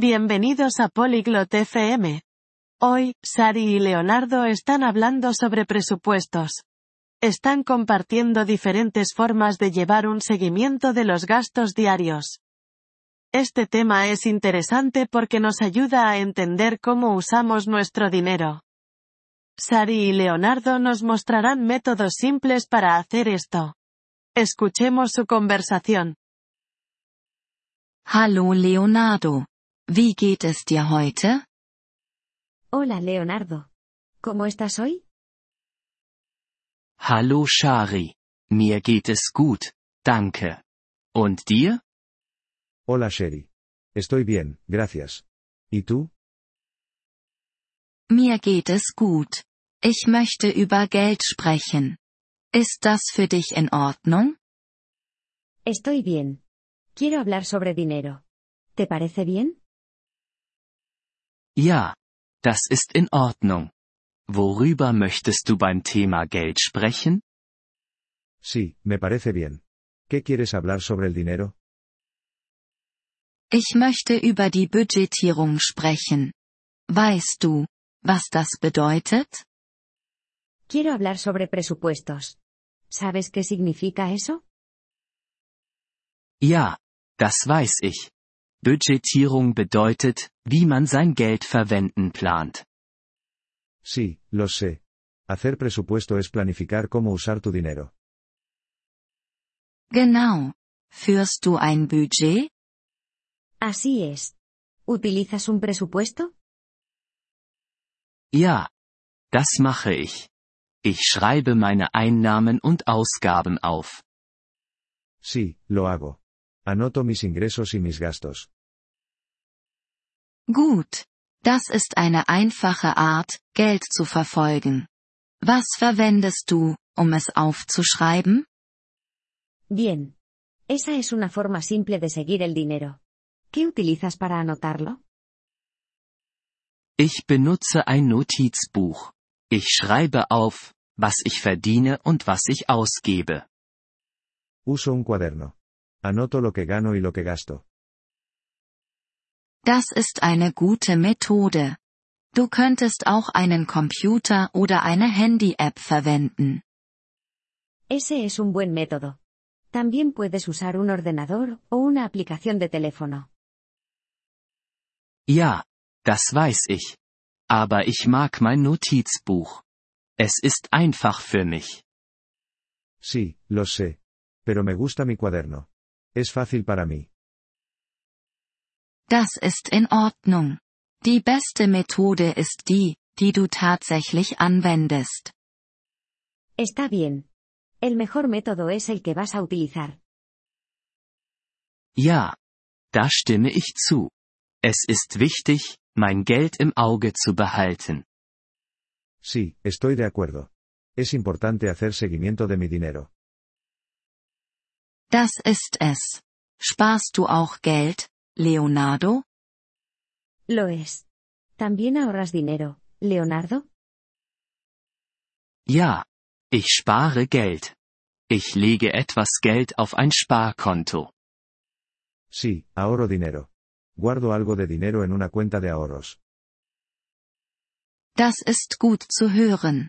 Bienvenidos a Polyglot FM. Hoy, Sari y Leonardo están hablando sobre presupuestos. Están compartiendo diferentes formas de llevar un seguimiento de los gastos diarios. Este tema es interesante porque nos ayuda a entender cómo usamos nuestro dinero. Sari y Leonardo nos mostrarán métodos simples para hacer esto. Escuchemos su conversación. Hallo Leonardo. Wie geht es dir heute? Hola Leonardo. ¿Cómo estás hoy? Hallo Shari. Mir geht es gut, danke. Und dir? Hola Sherry. Estoy bien, gracias. ¿Y tú? Mir geht es gut. Ich möchte über Geld sprechen. Ist das für dich in Ordnung? Estoy bien. Quiero hablar sobre dinero. ¿Te parece bien? Ja. Das ist in Ordnung. Worüber möchtest du beim Thema Geld sprechen? Sí, me parece bien. ¿Qué quieres hablar sobre el dinero? Ich möchte über die Budgetierung sprechen. Weißt du, was das bedeutet? Quiero hablar sobre presupuestos. ¿Sabes qué significa eso? Ja. Das weiß ich. Budgetierung bedeutet, wie man sein Geld verwenden plant. Sí, lo sé. Hacer presupuesto es planificar cómo usar tu dinero. Genau. Führst du ein Budget? Así es. ¿Utilizas un presupuesto? Ja. Das mache ich. Ich schreibe meine Einnahmen und Ausgaben auf. Sí, lo hago. Anoto mis ingresos y mis gastos. Gut. Das ist eine einfache Art, Geld zu verfolgen. Was verwendest du, um es aufzuschreiben? Bien. Esa es una forma simple de seguir el dinero. ¿Qué utilizas para anotarlo? Ich benutze ein Notizbuch. Ich schreibe auf, was ich verdiene und was ich ausgebe. Uso un cuaderno. Anoto lo que gano y lo que gasto. Das ist eine gute Methode. Du könntest auch einen Computer oder eine Handy-App verwenden. Ese es un buen método. También puedes usar un ordenador o una aplicación de teléfono. Ja, das weiß ich. Aber ich mag mein Notizbuch. Es ist einfach für mich. Sí, lo sé. Pero me gusta mi cuaderno. Es fácil para mí. Das ist in Ordnung. Die beste Methode ist die, die du tatsächlich anwendest. Está bien. El mejor método es el que vas a utilizar. Ja. Da stimme ich zu. Es ist wichtig, mein Geld im Auge zu behalten. Sí, estoy de acuerdo. Es importante hacer seguimiento de mi dinero. Das ist es. Sparst du auch Geld, Leonardo? Lo es. ¿También ahorras dinero, Leonardo? Ja. Ich spare Geld. Ich lege etwas Geld auf ein Sparkonto. Sí, ahorro dinero. Guardo algo de dinero en una cuenta de ahorros. Das ist gut zu hören.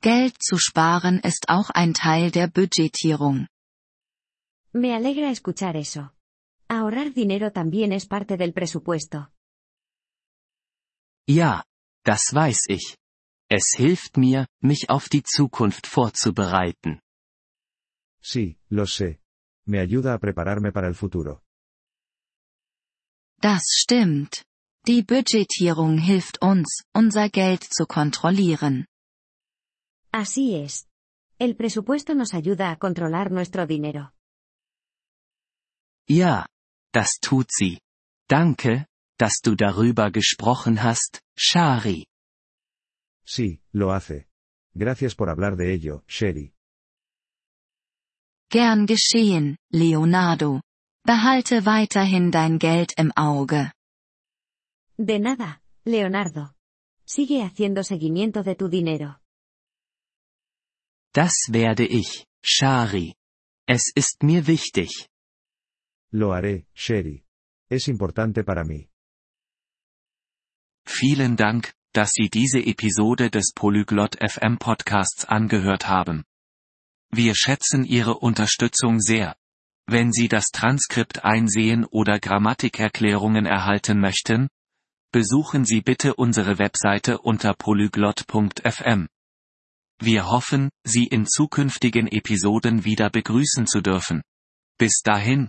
Geld zu sparen ist auch ein Teil der Budgetierung. Me alegra escuchar eso. Ahorrar dinero también es parte del presupuesto. Ja. Das weiß ich. Es hilft mir, mich auf die Zukunft vorzubereiten. Sí, lo sé. Me ayuda a prepararme para el futuro. Das stimmt. Die Budgetierung hilft uns, unser Geld zu kontrollieren. Así es. El presupuesto nos ayuda a controlar nuestro dinero. Ja. Das tut sie. Danke, dass du darüber gesprochen hast, Shari. Sí, lo hace. Gracias por hablar de ello, Sherry. Gern geschehen, Leonardo. Behalte weiterhin dein Geld im Auge. De nada, Leonardo. Sigue haciendo seguimiento de tu dinero. Das werde ich, Shari. Es ist mir wichtig. Lo haré, Sherry. Es importante para mí. Vielen Dank, dass Sie diese Episode des Polyglot FM Podcasts angehört haben. Wir schätzen Ihre Unterstützung sehr. Wenn Sie das Transkript einsehen oder Grammatikerklärungen erhalten möchten, besuchen Sie bitte unsere Webseite unter polyglot.fm. Wir hoffen, Sie in zukünftigen Episoden wieder begrüßen zu dürfen. Bis dahin,